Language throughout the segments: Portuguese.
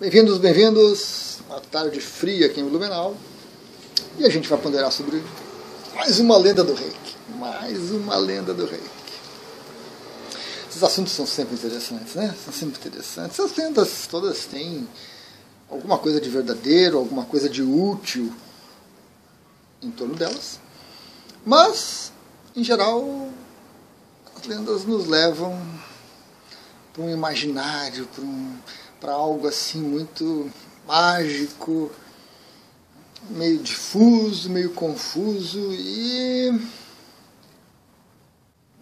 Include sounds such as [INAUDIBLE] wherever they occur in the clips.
Bem-vindos, bem-vindos. Uma tarde fria aqui em Blumenau. E a gente vai ponderar sobre mais uma lenda do reiki. Mais uma lenda do reiki. Esses assuntos são sempre interessantes, né? São sempre interessantes. As lendas todas têm alguma coisa de verdadeiro, alguma coisa de útil em torno delas. Mas, em geral, as lendas nos levam para um imaginário, para um, algo assim muito mágico, meio difuso, meio confuso e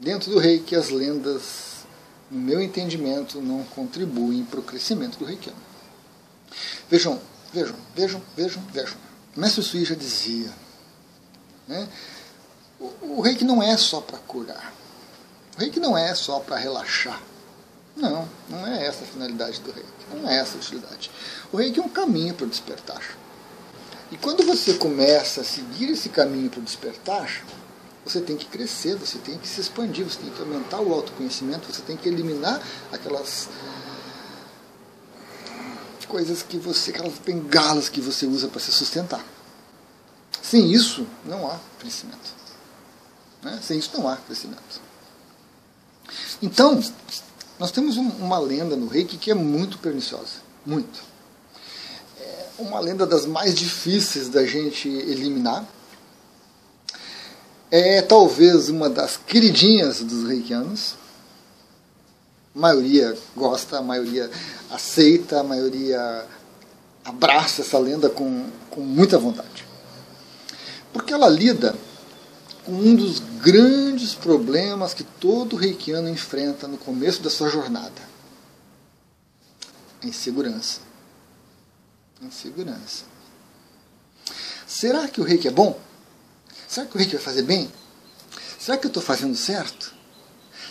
dentro do reiki as lendas, no meu entendimento, não contribuem para o crescimento do reikiano. Vejam, vejam, vejam, vejam, vejam. Mestre Sui já dizia, né? o, o reiki não é só para curar. O reiki não é só para relaxar. Não, não é essa a finalidade do reiki. Não é essa a utilidade. O reiki é um caminho para o despertar. E quando você começa a seguir esse caminho para o despertar, você tem que crescer, você tem que se expandir, você tem que aumentar o autoconhecimento, você tem que eliminar aquelas coisas que você, aquelas bengalas que você usa para se sustentar. Sem isso, não há crescimento. Né? Sem isso, não há crescimento. Então, nós temos um, uma lenda no reiki que é muito perniciosa. Muito. É uma lenda das mais difíceis da gente eliminar. É talvez uma das queridinhas dos reikianos. A maioria gosta, a maioria aceita, a maioria abraça essa lenda com, com muita vontade. Porque ela lida um dos grandes problemas que todo reikiano enfrenta no começo da sua jornada. A insegurança. Insegurança. Será que o reiki é bom? Será que o reiki vai fazer bem? Será que eu estou fazendo certo?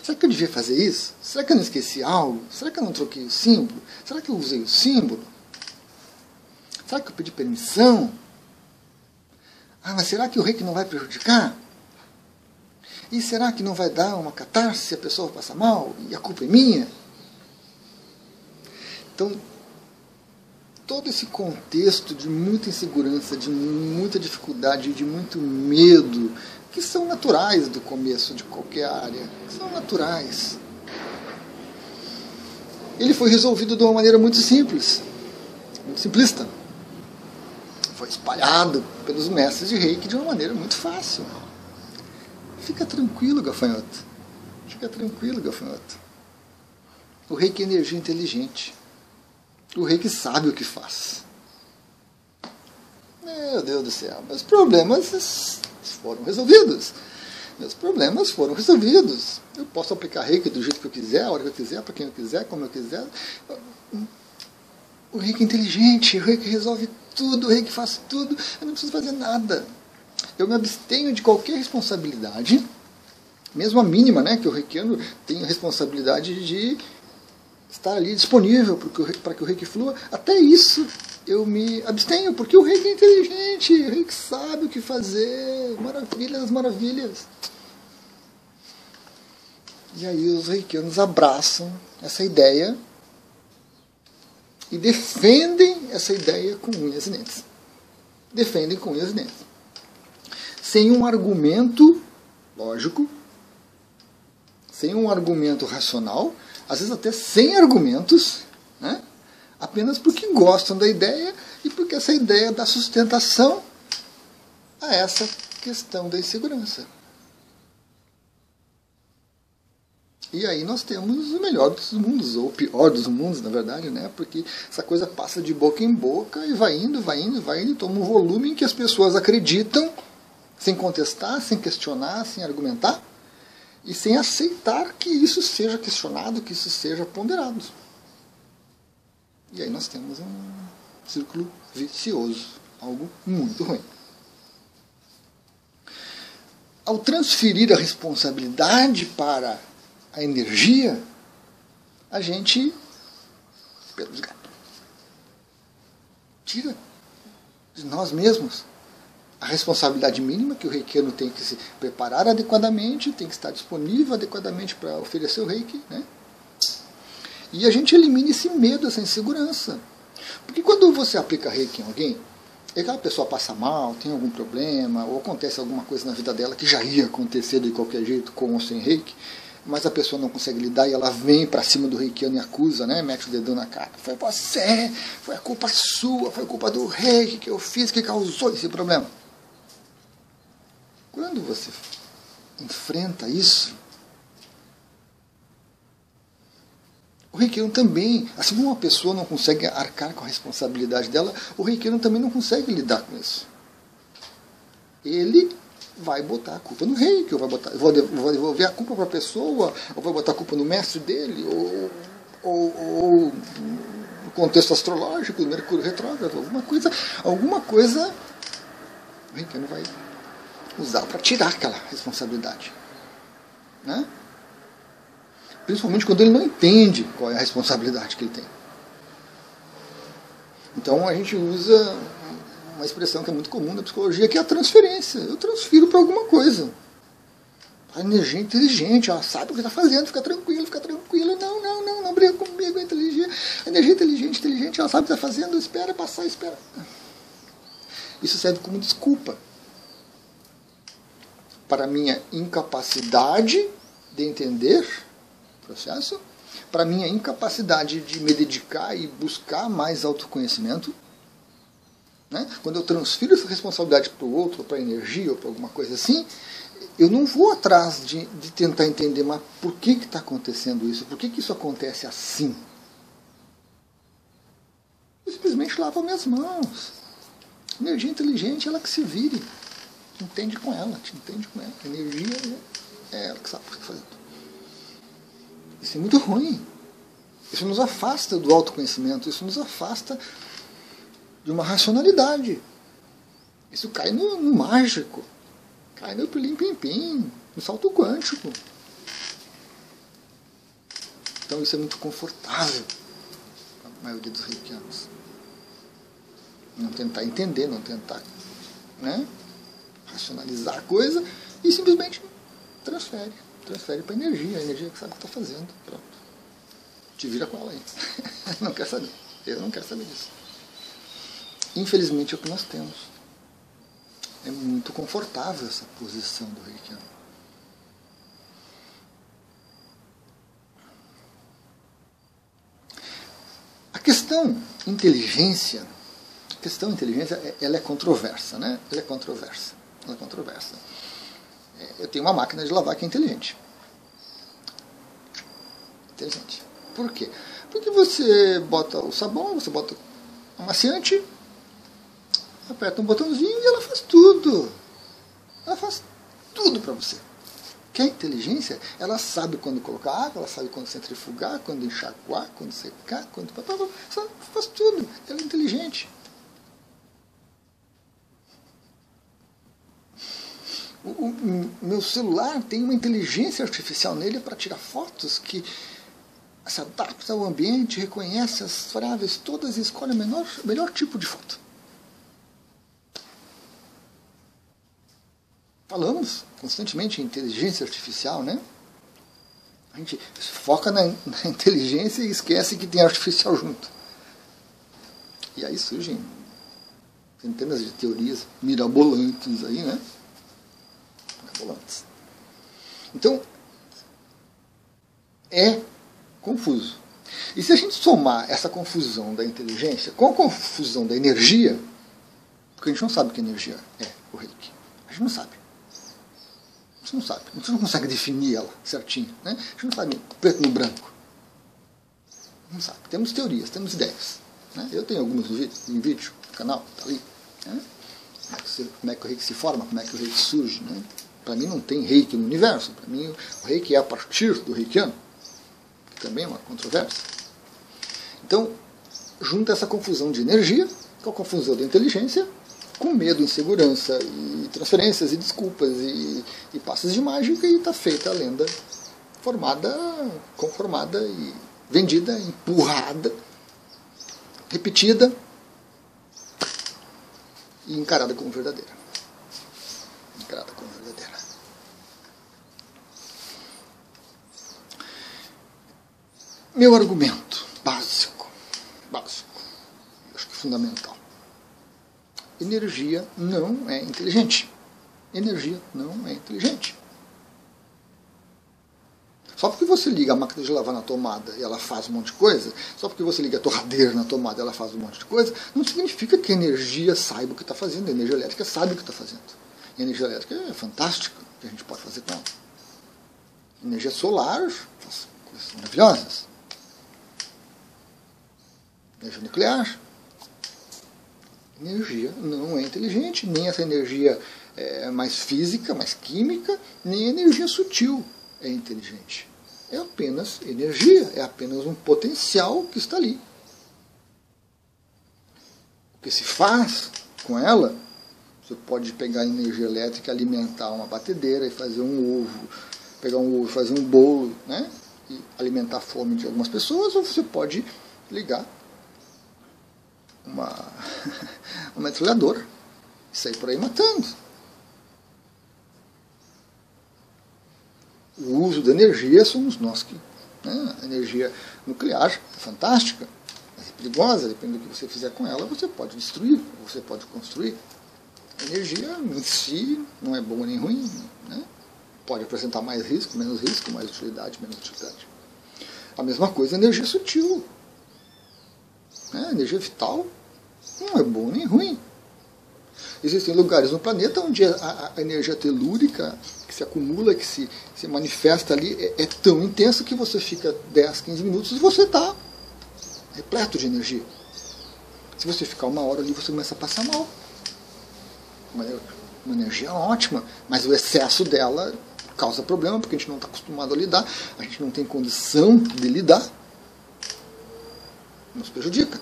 Será que eu devia fazer isso? Será que eu não esqueci algo? Será que eu não troquei o símbolo? Será que eu usei o símbolo? Será que eu pedi permissão? Ah, mas será que o reiki não vai prejudicar? E será que não vai dar uma catarse se a pessoa passa mal e a culpa é minha? Então, todo esse contexto de muita insegurança, de muita dificuldade, de muito medo, que são naturais do começo de qualquer área, são naturais. Ele foi resolvido de uma maneira muito simples, muito simplista. Foi espalhado pelos mestres de reiki de uma maneira muito fácil. Fica tranquilo, gafanhoto. Fica tranquilo, gafanhoto. O rei que é energia inteligente. O rei que sabe o que faz. Meu Deus do céu, meus problemas foram resolvidos. Meus problemas foram resolvidos. Eu posso aplicar reiki do jeito que eu quiser, a hora que eu quiser, para quem eu quiser, como eu quiser. O reiki é inteligente, o reiki resolve tudo, o reiki faz tudo. Eu não preciso fazer nada eu me abstenho de qualquer responsabilidade, mesmo a mínima, né, que o reikiano tem a responsabilidade de estar ali disponível para que o reiki flua. Até isso eu me abstenho, porque o reiki é inteligente, o reiki sabe o que fazer, maravilhas, maravilhas. E aí os reikianos abraçam essa ideia e defendem essa ideia com unhas e dentes. Defendem com unhas e dentes sem um argumento lógico, sem um argumento racional, às vezes até sem argumentos, né? apenas porque gostam da ideia e porque essa ideia dá sustentação a essa questão da insegurança. E aí nós temos o melhor dos mundos, ou o pior dos mundos, na verdade, né? Porque essa coisa passa de boca em boca e vai indo, vai indo, vai indo, toma um volume em que as pessoas acreditam sem contestar, sem questionar, sem argumentar e sem aceitar que isso seja questionado, que isso seja ponderado. E aí nós temos um círculo vicioso, algo muito ruim. Ao transferir a responsabilidade para a energia, a gente tira de nós mesmos a responsabilidade mínima que o reikiano tem que se preparar adequadamente, tem que estar disponível adequadamente para oferecer o reiki, né? E a gente elimina esse medo, essa insegurança. Porque quando você aplica reiki em alguém, e aquela pessoa passa mal, tem algum problema, ou acontece alguma coisa na vida dela que já ia acontecer de qualquer jeito com ou sem reiki, mas a pessoa não consegue lidar e ela vem para cima do reikiano e acusa, né? Mete o dedão na cara. Foi você, foi a culpa sua, foi a culpa do reiki que eu fiz que causou esse problema. Quando você enfrenta isso, o reikiano também, assim como uma pessoa não consegue arcar com a responsabilidade dela, o reikiano também não consegue lidar com isso. Ele vai botar a culpa no rei, que eu vou, botar, vou devolver a culpa para a pessoa, ou vai botar a culpa no mestre dele, ou, ou, ou no contexto astrológico, do Mercúrio retrógrado, alguma coisa, alguma coisa o rei não vai usar para tirar aquela responsabilidade. Né? Principalmente quando ele não entende qual é a responsabilidade que ele tem. Então a gente usa uma expressão que é muito comum na psicologia, que é a transferência. Eu transfiro para alguma coisa. A energia é inteligente, ela sabe o que está fazendo, fica tranquilo, fica tranquilo. Não, não, não, não briga comigo, a, inteligência, a energia é inteligente, inteligente, ela sabe o que está fazendo, espera passar, espera. Isso serve como desculpa para minha incapacidade de entender o processo, para minha incapacidade de me dedicar e buscar mais autoconhecimento né? Quando eu transfiro essa responsabilidade para o outro, para a energia ou para alguma coisa assim, eu não vou atrás de, de tentar entender, mas por que está acontecendo isso? Por que, que isso acontece assim? Eu simplesmente lavo minhas mãos. Energia inteligente, ela que se vire. Te entende com ela, te entende com ela. A energia é ela que sabe o que fazendo. Isso é muito ruim. Isso nos afasta do autoconhecimento, isso nos afasta de uma racionalidade. Isso cai no, no mágico, cai no pilim-pim-pim, no salto quântico. Então isso é muito confortável para a maioria dos reikianos. Não tentar entender, não tentar né, racionalizar a coisa e simplesmente transfere. Transfere para a energia, a energia que sabe o que está fazendo. Pronto. Te vira com ela aí. [LAUGHS] não quer saber. Eu não quero saber disso. Infelizmente é o que nós temos. É muito confortável essa posição do reikiano. A questão inteligência, a questão inteligência, é, ela é controversa, né? Ela é controversa. Ela é controversa. É, eu tenho uma máquina de lavar que é inteligente. Inteligente. Por quê? Porque você bota o sabão, você bota o amaciante, aperta um botãozinho e ela faz tudo. Ela faz tudo para você. Que a inteligência, ela sabe quando colocar água, ela sabe quando centrifugar, quando enxaguar, quando secar, quando. Ela faz tudo. Ela é inteligente. O, o, meu celular tem uma inteligência artificial nele para tirar fotos que se adapta ao ambiente, reconhece as variáveis todas e escolhe o menor, melhor tipo de foto. falamos constantemente em inteligência artificial, né? A gente foca na, na inteligência e esquece que tem artificial junto. E aí surgem centenas de teorias mirabolantes aí, né? Então, é confuso. E se a gente somar essa confusão da inteligência com a confusão da energia, porque a gente não sabe o que energia é, o reiki. A gente não sabe. A gente não sabe. A gente não consegue definir ela certinho. Né? A gente não sabe preto no branco. Não sabe. Temos teorias, temos ideias. Né? Eu tenho algumas em vídeo no canal, tá ali. Né? Como é que o reiki se forma, como é que o reiki surge. Né? Para mim não tem reiki no universo. Para mim o reiki é a partir do reikiano, que também é uma controvérsia. Então, junta essa confusão de energia com a confusão da inteligência com medo, insegurança, e transferências, e desculpas, e, e passos de mágica, e está feita a lenda formada, conformada e vendida, empurrada, repetida e encarada como verdadeira. Encarada como verdadeira. Meu argumento básico, básico, fundamental. Energia não é inteligente. Energia não é inteligente. Só porque você liga a máquina de lavar na tomada e ela faz um monte de coisa, só porque você liga a torradeira na tomada e ela faz um monte de coisa, não significa que a energia saiba o que está fazendo. A energia elétrica sabe o que está fazendo. A energia elétrica é fantástica o que a gente pode fazer com ela. Energia solar faz coisas maravilhosas. Energia nuclear. Energia não é inteligente, nem essa energia é mais física, mais química, nem energia sutil é inteligente. É apenas energia, é apenas um potencial que está ali. O que se faz com ela, você pode pegar energia elétrica, alimentar uma batedeira e fazer um ovo, pegar um ovo, fazer um bolo, né? E alimentar a fome de algumas pessoas, ou você pode ligar uma, [LAUGHS] uma metralhadora e sair por aí matando. o uso da energia somos nós que. Né? A energia nuclear é fantástica, mas é perigosa, depende do que você fizer com ela, você pode destruir, você pode construir. A energia em si não é boa nem ruim, né? pode apresentar mais risco, menos risco, mais utilidade, menos utilidade. A mesma coisa a energia sutil. Né? A energia vital não é boa nem ruim. Existem lugares no planeta onde a, a energia telúrica que se acumula, que se, se manifesta ali, é, é, tão intensa que você fica 10, 15 minutos e você está repleto de energia. Se você ficar uma hora ali, você começa a passar mal. Uma, uma energia ótima, mas o excesso dela causa problema, porque a gente não está acostumado a lidar, a gente não tem condição de lidar. Nos prejudica.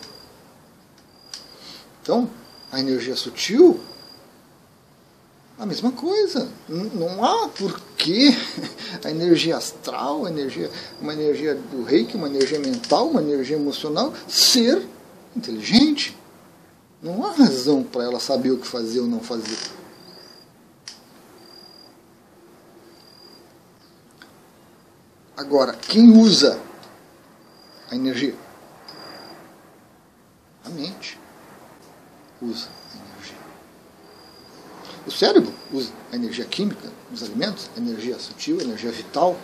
Então, a energia sutil, a mesma coisa. Não há porquê [LAUGHS] a energia astral, a energia, uma energia do reiki, uma energia mental, uma energia emocional ser inteligente. Não há razão para ela saber o que fazer ou não fazer. Agora, quem usa a energia? A mente usa energia. O cérebro usa a energia química nos alimentos, energia sutil, energia vital,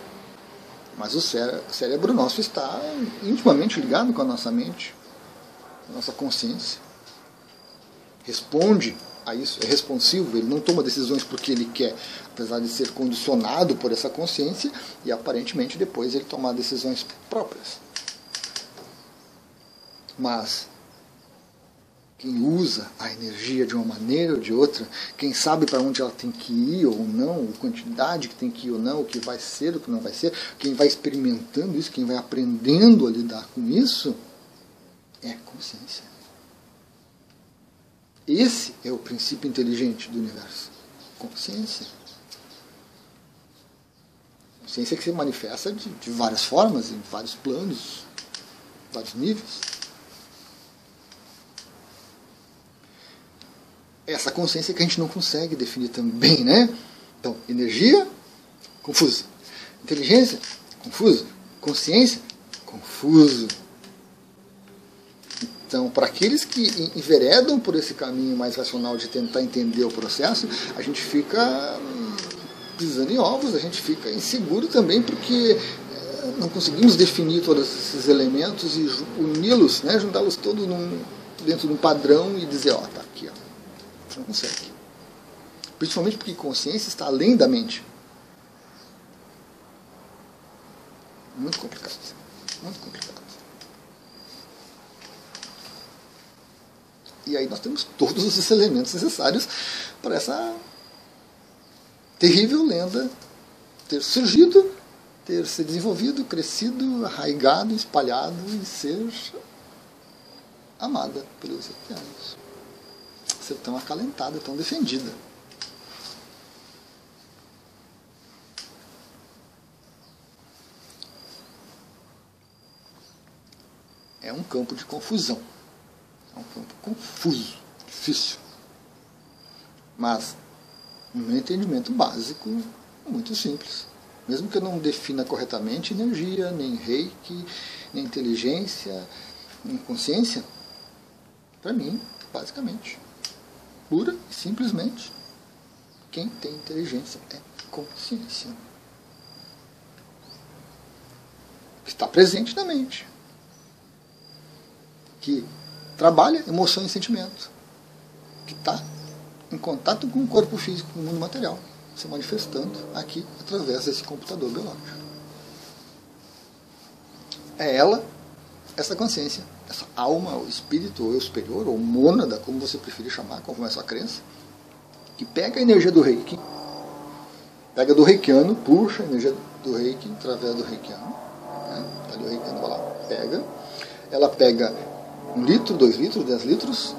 mas o cérebro nosso está intimamente ligado com a nossa mente, a nossa consciência. Responde a isso, é responsivo, ele não toma decisões porque ele quer, apesar de ser condicionado por essa consciência e aparentemente depois ele tomar decisões próprias. Mas quem usa a energia de uma maneira ou de outra, quem sabe para onde ela tem que ir ou não, a quantidade que tem que ir ou não, o que vai ser, o que não vai ser, quem vai experimentando isso, quem vai aprendendo a lidar com isso, é consciência. Esse é o princípio inteligente do universo. Consciência. Consciência que se manifesta de, de várias formas, em vários planos, vários níveis. Essa consciência que a gente não consegue definir também, né? Então, energia, confuso. Inteligência, confuso. Consciência, confuso. Então, para aqueles que enveredam por esse caminho mais racional de tentar entender o processo, a gente fica hum, pisando em ovos, a gente fica inseguro também, porque eh, não conseguimos definir todos esses elementos e uni-los, né, juntá-los todos num, dentro de um padrão e dizer, ó, tá aqui, ó você não consegue. Principalmente porque consciência está além da mente. Muito complicado. Muito complicado. E aí nós temos todos os elementos necessários para essa terrível lenda ter surgido, ter se desenvolvido, crescido, arraigado, espalhado e ser amada pelos oceanos ser tão acalentada, tão defendida. É um campo de confusão. É um campo confuso, difícil. Mas, no meu entendimento básico, muito simples. Mesmo que eu não defina corretamente energia, nem reiki, nem inteligência, nem consciência, Para mim, basicamente, pura e simplesmente, quem tem inteligência é consciência. Que está presente na mente. Que trabalha emoção e sentimento. Que está em contato com o corpo físico, com o mundo material, se manifestando aqui através desse computador biológico. É ela, essa consciência, essa alma, ou espírito, ou eu superior, ou mônada, como você preferir chamar, conforme a sua crença, que pega a energia do reiki, pega do reikiano, puxa a energia do reiki através do reikiano, né? Tá ali o reikiano lá, pega, ela pega um litro, dois litros, dez litros,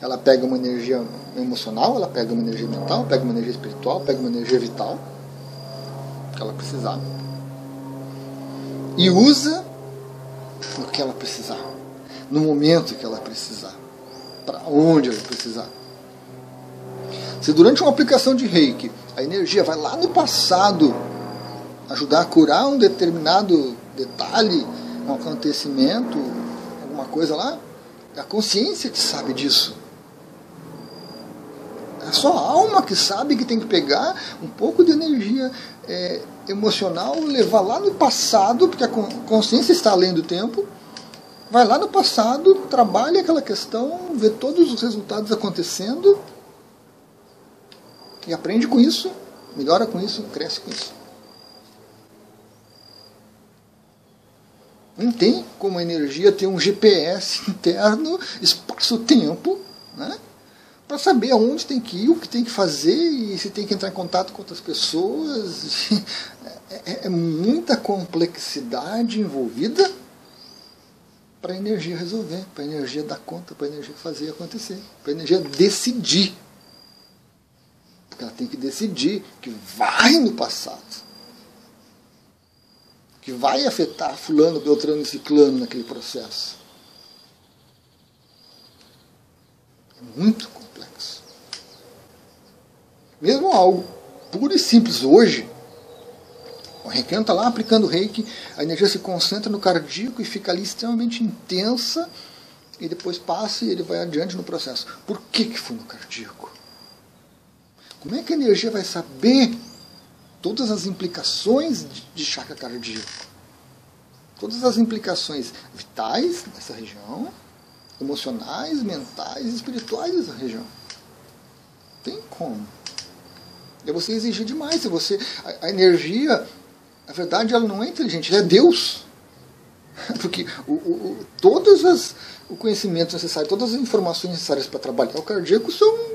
ela pega uma energia emocional, ela pega uma energia mental, pega uma energia espiritual, pega uma energia vital, que ela precisar, e usa no que ela precisar, no momento que ela precisar, para onde ela precisar. Se durante uma aplicação de reiki a energia vai lá no passado ajudar a curar um determinado detalhe, um acontecimento, alguma coisa lá, é a consciência que sabe disso. É a sua alma que sabe que tem que pegar um pouco de energia é, emocional, levar lá no passado, porque a consciência está além do tempo, vai lá no passado, trabalha aquela questão, vê todos os resultados acontecendo e aprende com isso, melhora com isso, cresce com isso. Não tem como a energia ter um GPS [LAUGHS] interno, espaço-tempo, né? Para saber aonde tem que ir, o que tem que fazer e se tem que entrar em contato com outras pessoas. [LAUGHS] É, é, é muita complexidade envolvida para a energia resolver, para a energia dar conta, para a energia fazer acontecer, para a energia decidir. Porque ela tem que decidir que vai no passado. Que vai afetar fulano, beltrano e ciclano naquele processo. É muito complexo. Mesmo algo puro e simples hoje, o reiki está lá aplicando o reiki, a energia se concentra no cardíaco e fica ali extremamente intensa e depois passa e ele vai adiante no processo. Por que, que foi no cardíaco? Como é que a energia vai saber todas as implicações de chakra cardíaco? Todas as implicações vitais dessa região, emocionais, mentais e espirituais dessa região. Tem como. É você exigir demais. Se você, a, a energia na verdade, ela não é inteligente, ela é Deus. [LAUGHS] Porque o, o, todos as, o conhecimento necessário, todas as informações necessárias para trabalhar o cardíaco são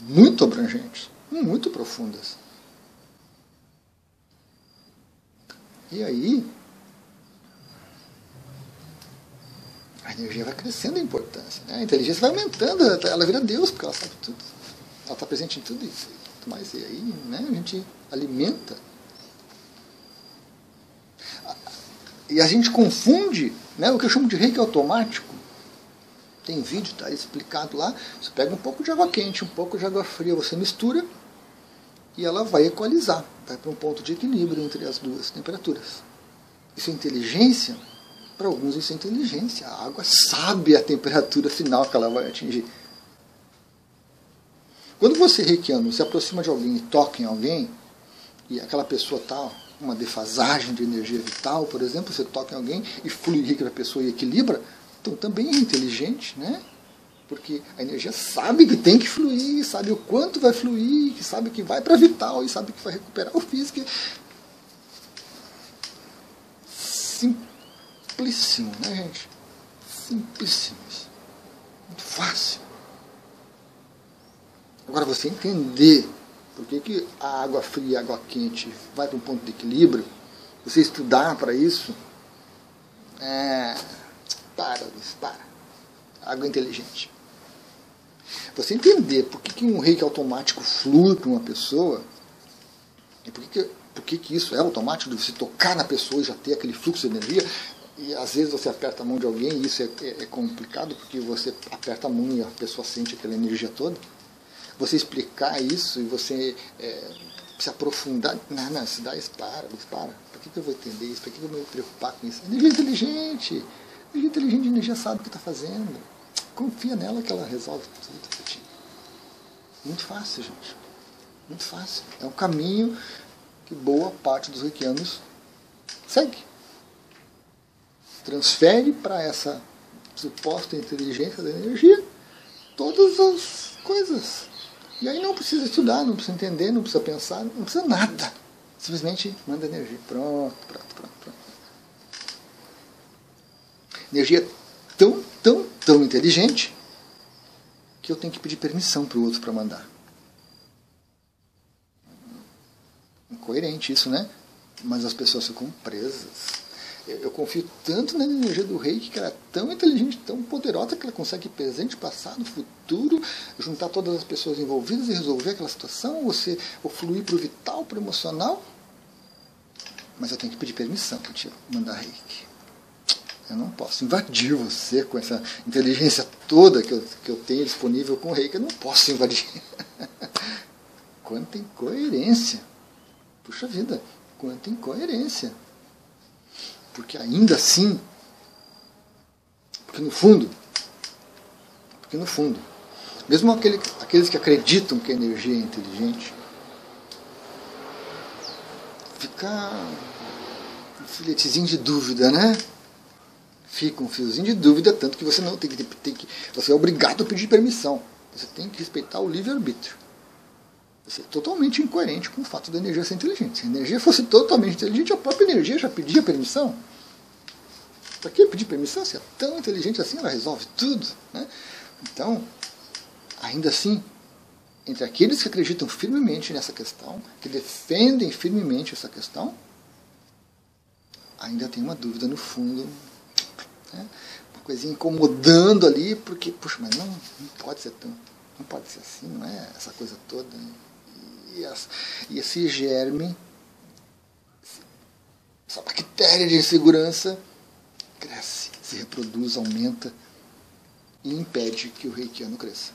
muito abrangentes, muito profundas. E aí, a energia vai crescendo em importância. Né? A inteligência vai aumentando, ela vira Deus, porque ela sabe tudo. Ela está presente em tudo isso. Mas e aí né, a gente alimenta E a gente confunde né, o que eu chamo de reiki automático. Tem vídeo, está explicado lá. Você pega um pouco de água quente, um pouco de água fria, você mistura e ela vai equalizar, vai para um ponto de equilíbrio entre as duas temperaturas. Isso é inteligência? Para alguns isso é inteligência. A água sabe a temperatura final que ela vai atingir. Quando você reikiano se aproxima de alguém e toca em alguém, e aquela pessoa está uma defasagem de energia vital, por exemplo, você toca em alguém e fluidifica a pessoa e equilibra, então também é inteligente, né? Porque a energia sabe que tem que fluir, sabe o quanto vai fluir, sabe que vai para vital e sabe que vai recuperar o físico. Simplíssimo, né, gente? Simplíssimo. Muito fácil. Agora você entender por que, que a água fria e a água quente vai para um ponto de equilíbrio? Você estudar para isso? É, para, Luiz, para. Água inteligente. Você entender por que, que um reiki automático flui para uma pessoa, e por que, que, por que, que isso é automático, de você tocar na pessoa e já ter aquele fluxo de energia, e às vezes você aperta a mão de alguém e isso é, é, é complicado, porque você aperta a mão e a pessoa sente aquela energia toda você explicar isso e você é, se aprofundar. Não, não, se dá isso, para, para. Por que, que eu vou entender isso? Por que, que eu vou me preocupar com isso? Energia inteligente. Energia inteligente, energia sabe o que está fazendo. confia nela que ela resolve tudo pra ti. Muito fácil, gente. Muito fácil. É um caminho que boa parte dos reikianos segue. Transfere para essa suposta inteligência da energia todas as coisas. E aí não precisa estudar, não precisa entender, não precisa pensar, não precisa nada. Simplesmente manda energia. Pronto, pronto, pronto, pronto. Energia tão, tão, tão inteligente que eu tenho que pedir permissão para o outro para mandar. Incoerente isso, né? Mas as pessoas ficam presas eu, eu, confio tanto na energia do rei que ela é tão inteligente, tão poderosa que ela consegue presente, passado, futuro, juntar todas as pessoas envolvidas e resolver aquela situação, você ou fluir para o vital, para o emocional. Mas eu tenho que pedir permissão para te mandar reiki. Eu não posso invadir você com essa inteligência toda que eu, que eu tenho disponível com o reiki. Eu não posso invadir. [LAUGHS] Quanta incoerência. Puxa vida, quanta incoerência. Porque ainda assim, porque no fundo, porque no fundo, mesmo aquele, aqueles que acreditam que a energia é inteligente, fica um filetezinho de dúvida, né? Fica um fiozinho de dúvida, tanto que você não tem que, tem que. Você é obrigado a pedir permissão. Você tem que respeitar o livre-arbítrio. Você é totalmente incoerente com o fato da energia ser inteligente. Se a energia fosse totalmente inteligente, a própria energia já pedia permissão. Para que pedir permissão? Se é tão inteligente assim, ela resolve tudo. Né? Então, ainda assim, entre aqueles que acreditam firmemente nessa questão, que defendem firmemente essa questão, ainda tem uma dúvida no fundo, né? uma coisinha incomodando ali, porque, puxa, mas não, não pode ser tão, não pode ser assim, não é essa coisa toda. E, as, e esse germe, essa bactéria de insegurança, cresce, se reproduz, aumenta e impede que o reikiano cresça.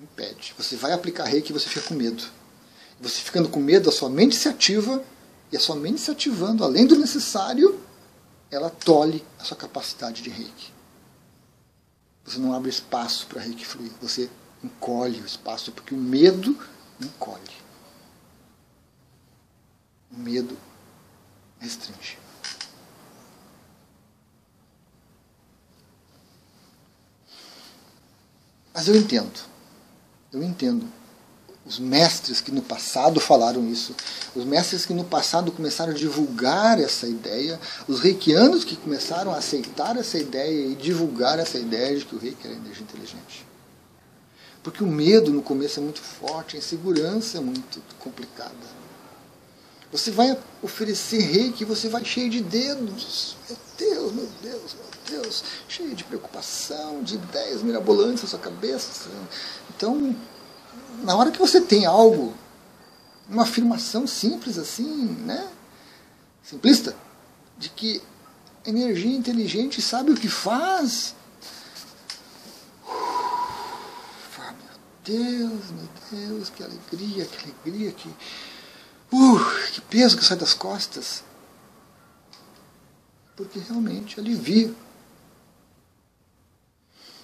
Impede. Você vai aplicar reiki e você fica com medo. Você ficando com medo, a sua mente se ativa e a sua mente se ativando, além do necessário, ela tolhe a sua capacidade de reiki. Você não abre espaço para reiki fluir. Você encolhe o espaço, porque o medo encolhe. O medo restringe. Mas eu entendo. Eu entendo. Os mestres que no passado falaram isso, os mestres que no passado começaram a divulgar essa ideia, os reikianos que começaram a aceitar essa ideia e divulgar essa ideia de que o reiki era energia inteligente. Porque o medo no começo é muito forte, a insegurança é muito complicada. Você vai oferecer reiki você vai cheio de dedos. Meu Deus, meu Deus, meu Deus. Cheio de preocupação, de ideias mirabolantes na sua cabeça. Então, na hora que você tem algo, uma afirmação simples assim, né? Simplista, de que energia inteligente sabe o que faz, Deus, meu Deus, que alegria, que alegria, que, uh, que peso que sai das costas. Porque realmente alivia.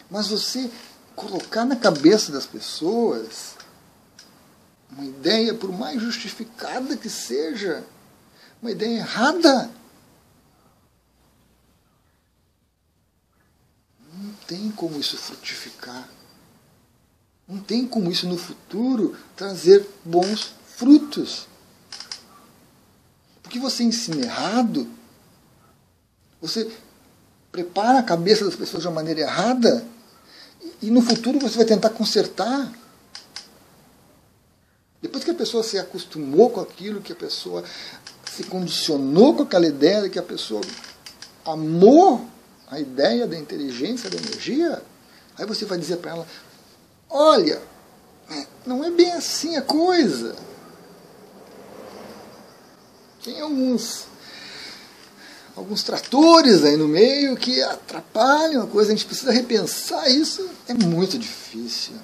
Mas você colocar na cabeça das pessoas uma ideia, por mais justificada que seja, uma ideia errada, não tem como isso frutificar. Não tem como isso no futuro trazer bons frutos. Porque você ensina errado, você prepara a cabeça das pessoas de uma maneira errada, e no futuro você vai tentar consertar. Depois que a pessoa se acostumou com aquilo, que a pessoa se condicionou com aquela ideia, que a pessoa amou a ideia da inteligência, da energia, aí você vai dizer para ela: Olha, não é bem assim a coisa. Tem alguns alguns tratores aí no meio que atrapalham a coisa, a gente precisa repensar isso, é muito difícil.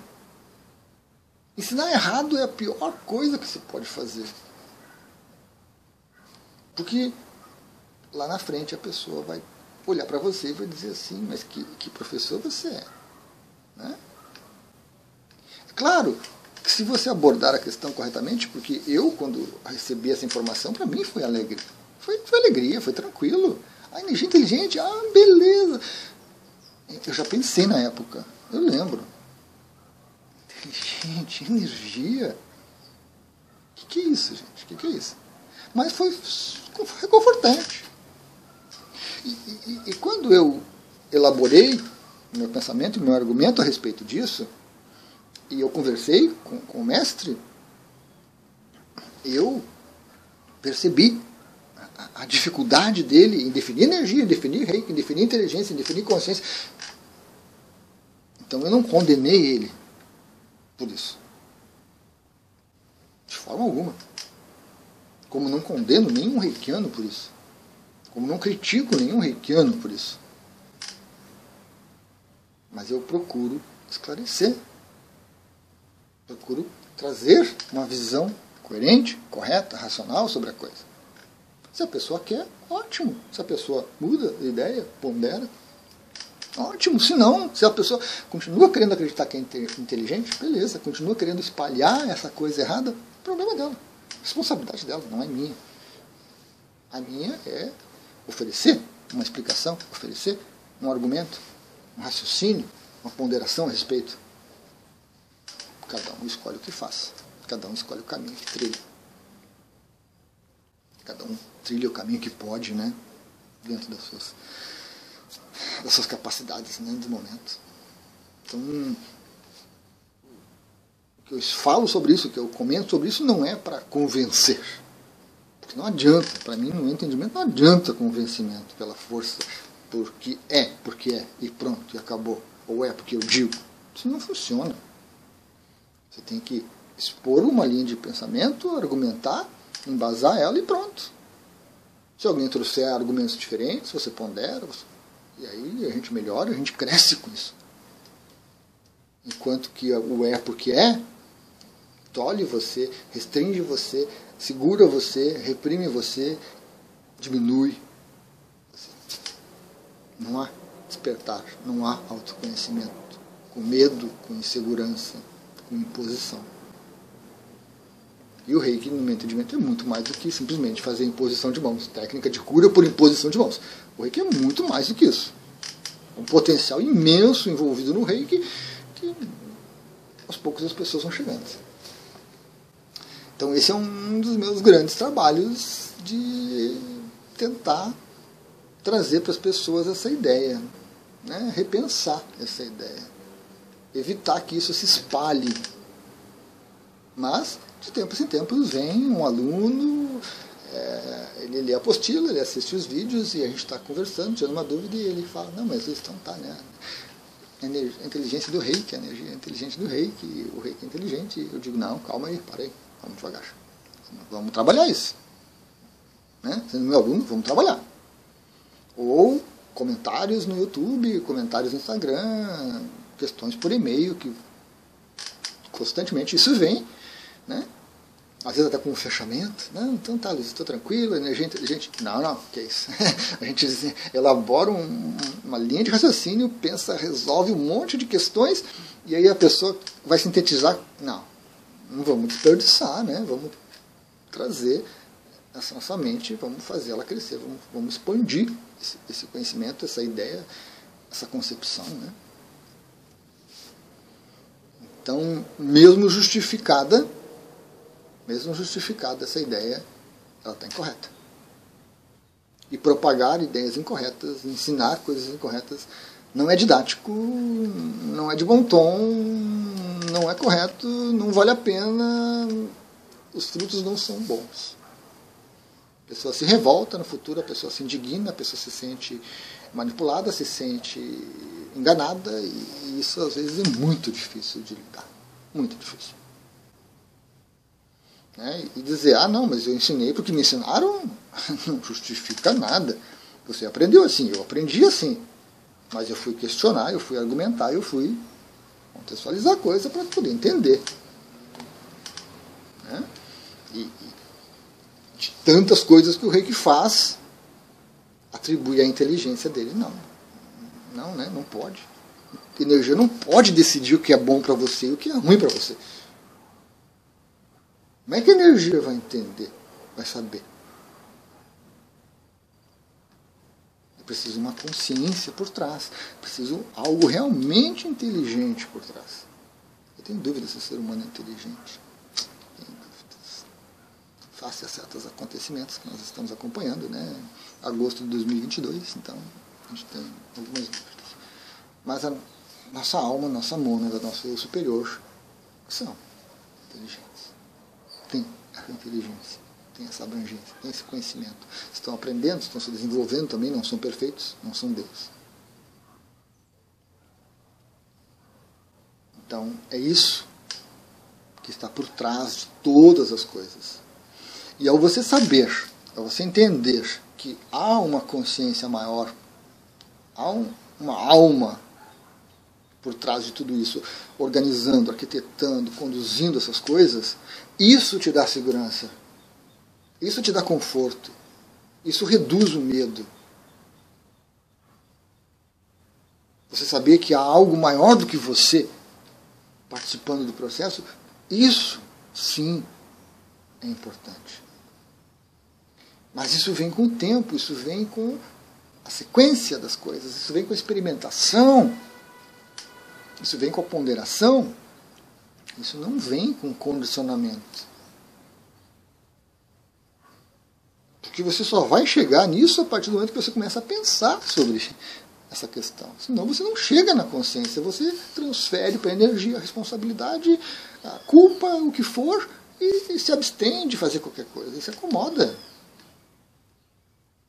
Ensinar errado é a pior coisa que se pode fazer. Porque lá na frente a pessoa vai olhar para você e vai dizer assim, mas que, que professor você é? Né? Claro que se você abordar a questão corretamente, porque eu, quando recebi essa informação, para mim foi alegre. Foi, foi alegria, foi tranquilo. A energia inteligente, ah, beleza. Eu já pensei na época, eu lembro. Inteligente, energia. O que, que é isso, gente? O que, que é isso? Mas foi reconfortante. E, e, e quando eu elaborei meu pensamento, meu argumento a respeito disso, e eu conversei com, com o mestre, eu percebi a, a, dificuldade dele em definir energia, em definir reiki, em definir inteligência, em definir consciência. Então eu não condenei ele por isso. De forma alguma. Como não condeno nenhum reikiano por isso. Como não critico nenhum reikiano por isso. Mas eu procuro esclarecer. Procuro trazer uma visão coerente, correta, racional sobre a coisa. Se a pessoa quer, ótimo. Se a pessoa muda de ideia, pondera, ótimo. Se não, se a pessoa continua querendo acreditar que é inteligente, beleza. Continua querendo espalhar essa coisa errada, problema dela. Responsabilidade dela, não é minha. A minha é oferecer uma explicação, oferecer um argumento, um raciocínio, uma ponderação a respeito. Cada um escolhe o que faz. Cada um escolhe o caminho que trilha. Cada um trilha o caminho que pode, né? Dentro das suas, das suas capacidades, né? Do momento. Então, o que eu falo sobre isso, o que eu comento sobre isso, não é para convencer. Porque não adianta, para mim, no meu entendimento, não adianta convencimento pela força porque é, porque é, e pronto, e acabou. Ou é porque eu digo. Isso não funciona. Você tem que expor uma linha de pensamento, argumentar, embasar ela e pronto. Se alguém trouxer argumentos diferentes, você pondera, você... e aí a gente melhora, a gente cresce com isso. Enquanto que o é porque é, tolhe você, restringe você, segura você, reprime você, diminui não há despertar, não há autoconhecimento. Com medo, com insegurança, com imposição. E o reiki, no meu entendimento, é muito mais do que simplesmente fazer imposição de mãos. Técnica de cura por imposição de mãos. O reiki é muito mais do que isso. Um potencial imenso envolvido no reiki que aos poucos as pessoas vão chegando. Então esse é um dos meus grandes trabalhos de tentar trazer para as pessoas essa ideia, né? repensar essa ideia, evitar que isso se espalhe. Mas, de tempos em tempos, vem um aluno, é, ele lê a apostila, ele assiste os vídeos e a gente está conversando, tirando uma dúvida e ele fala, não, mas eles estão, tá, né? A inteligência do reiki, a energia inteligente do reiki, o reiki é inteligente. Eu digo, não, calma aí, para aí, vamos devagar. Vamos trabalhar isso. Né? Sendo meu aluno, vamos trabalhar. Ou comentários no YouTube, comentários no Instagram, questões por e-mail, que constantemente isso vem, né? Às vezes até com um fechamento. Não, então tá, Luiz, estou tranquilo, energia inteligente. Não, não, que é isso. [LAUGHS] a gente elabora um, uma linha de raciocínio, pensa, resolve um monte de questões, e aí a pessoa vai sintetizar. Não, não vamos desperdiçar, né? Vamos trazer essa nossa mente, vamos fazer ela crescer, vamos, vamos expandir esse, esse conhecimento, essa ideia, essa concepção. Né? Então, mesmo justificada, mesmo justificada essa ideia, ela está incorreta. E propagar ideias incorretas, ensinar coisas incorretas, não é didático, não é de bom tom, não é correto, não vale a pena, os frutos não são bons. A pessoa se revolta no futuro, a pessoa se indigna, a pessoa se sente manipulada, se sente enganada, e isso às vezes é muito difícil de lidar. Muito difícil. Né? E dizer, ah, não, mas eu ensinei porque me ensinaram, [LAUGHS] não justifica nada. Você aprendeu assim, eu aprendi assim. Mas eu fui questionar, eu fui argumentar, eu fui contextualizar a coisa para poder entender. Né? E, de tantas coisas que o reiki faz, atribui a inteligência dele. Não. Não, né? Não pode. A energia não pode decidir o que é bom para você e o que é ruim para você. Como é que a energia vai entender? Vai saber? É preciso uma consciência por trás. Preciso algo realmente inteligente por trás. Eu tenho dúvidas se o ser humano é inteligente. Face a certos acontecimentos que nós estamos acompanhando, né? Agosto de 2022, então a gente tem algumas. Mas a nossa alma, nossa mônada, nosso eu superior são inteligentes tem essa inteligência, tem essa abrangência, tem esse conhecimento. Estão aprendendo, estão se desenvolvendo também, não são perfeitos, não são Deus. Então, é isso que está por trás de todas as coisas. E ao você saber, ao você entender que há uma consciência maior, há um, uma alma por trás de tudo isso, organizando, arquitetando, conduzindo essas coisas, isso te dá segurança. Isso te dá conforto. Isso reduz o medo. Você saber que há algo maior do que você participando do processo, isso sim é importante. Mas isso vem com o tempo, isso vem com a sequência das coisas, isso vem com a experimentação, isso vem com a ponderação. Isso não vem com condicionamento. Porque você só vai chegar nisso a partir do momento que você começa a pensar sobre essa questão. Senão você não chega na consciência, você transfere para a energia a responsabilidade, a culpa, o que for, e, e se abstém de fazer qualquer coisa, e se acomoda.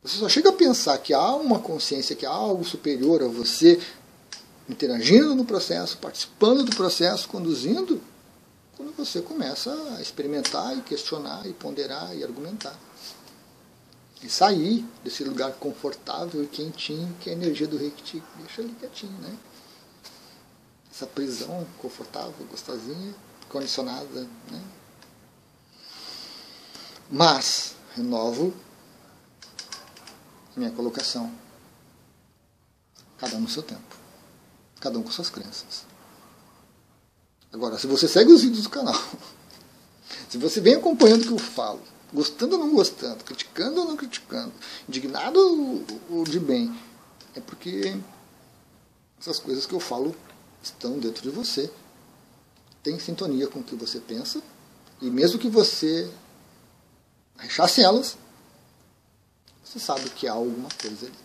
Você só chega a pensar que há uma consciência, que há algo superior a você, interagindo no processo, participando do processo, conduzindo, quando você começa a experimentar e questionar e ponderar e argumentar. E sair desse lugar confortável e quentinho que a energia do reiki deixa ali quietinho, né? Essa prisão confortável, gostosinha, condicionada, né? Mas, renovo minha colocação. Cada um no seu tempo. Cada um com suas crenças. Agora, se você segue os vídeos do canal, [LAUGHS] se você vem acompanhando o que eu falo, gostando ou não gostando, criticando ou não criticando, indignado ou de bem, é porque essas coisas que eu falo estão dentro de você. Tem sintonia com o que você pensa, e mesmo que você rechace elas, você sabe que há alguma coisa ali.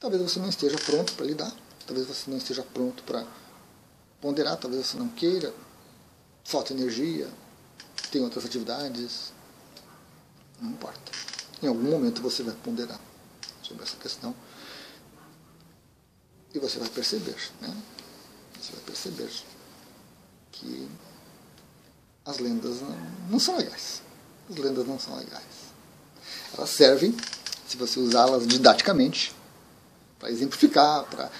Talvez você não esteja pronto para lidar, talvez você não esteja pronto para ponderar, talvez você não queira, falta energia, tem outras atividades, não importa. Em algum momento você vai ponderar sobre essa questão e você vai perceber, né? Você vai perceber que as lendas não, não são legais. As lendas não são legais. Elas servem, se você usá-las didaticamente, para exemplificar, para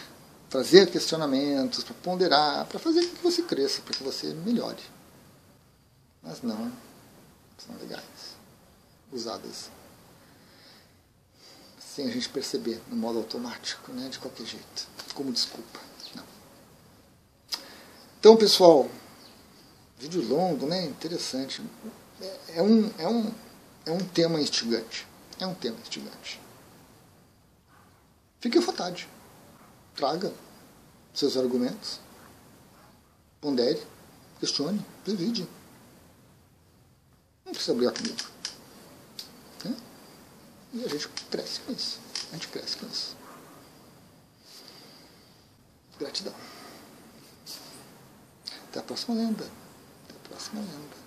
trazer questionamentos, para ponderar, para fazer com que você cresça, para que você melhore. Mas não são legais. Usadas sem a gente perceber, no modo automático, né, de qualquer jeito, como desculpa. Não. Então, pessoal, vídeo longo, né, interessante. É, é, um, é, um, é um tema instigante. É um tema instigante. Fique à vontade. Traga seus argumentos, pondere, questione, divide. Não precisa brigar comigo. Né? E a gente cresce com isso. A gente cresce com isso. Gratidão. Até a próxima lenda. Até a próxima lenda.